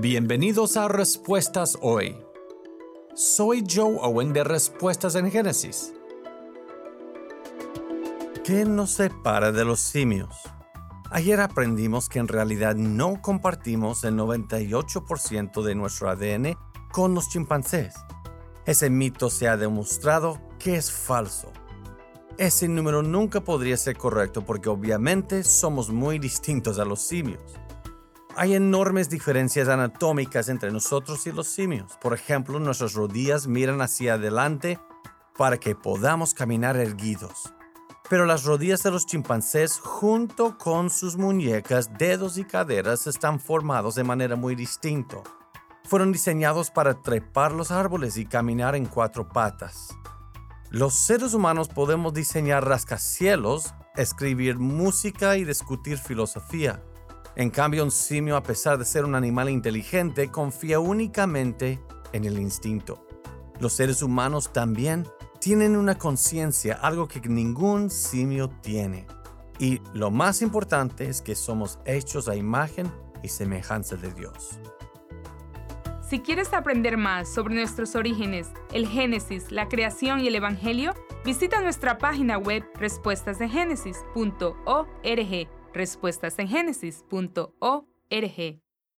Bienvenidos a Respuestas Hoy. Soy Joe Owen de Respuestas en Génesis. ¿Qué nos separa de los simios? Ayer aprendimos que en realidad no compartimos el 98% de nuestro ADN con los chimpancés. Ese mito se ha demostrado que es falso. Ese número nunca podría ser correcto porque obviamente somos muy distintos a los simios. Hay enormes diferencias anatómicas entre nosotros y los simios. Por ejemplo, nuestras rodillas miran hacia adelante para que podamos caminar erguidos. Pero las rodillas de los chimpancés junto con sus muñecas, dedos y caderas están formados de manera muy distinta. Fueron diseñados para trepar los árboles y caminar en cuatro patas. Los seres humanos podemos diseñar rascacielos, escribir música y discutir filosofía. En cambio, un simio, a pesar de ser un animal inteligente, confía únicamente en el instinto. Los seres humanos también tienen una conciencia, algo que ningún simio tiene. Y lo más importante es que somos hechos a imagen y semejanza de Dios. Si quieres aprender más sobre nuestros orígenes, el Génesis, la creación y el Evangelio, visita nuestra página web respuestasdegénesis.org, respuestasengenesis.org.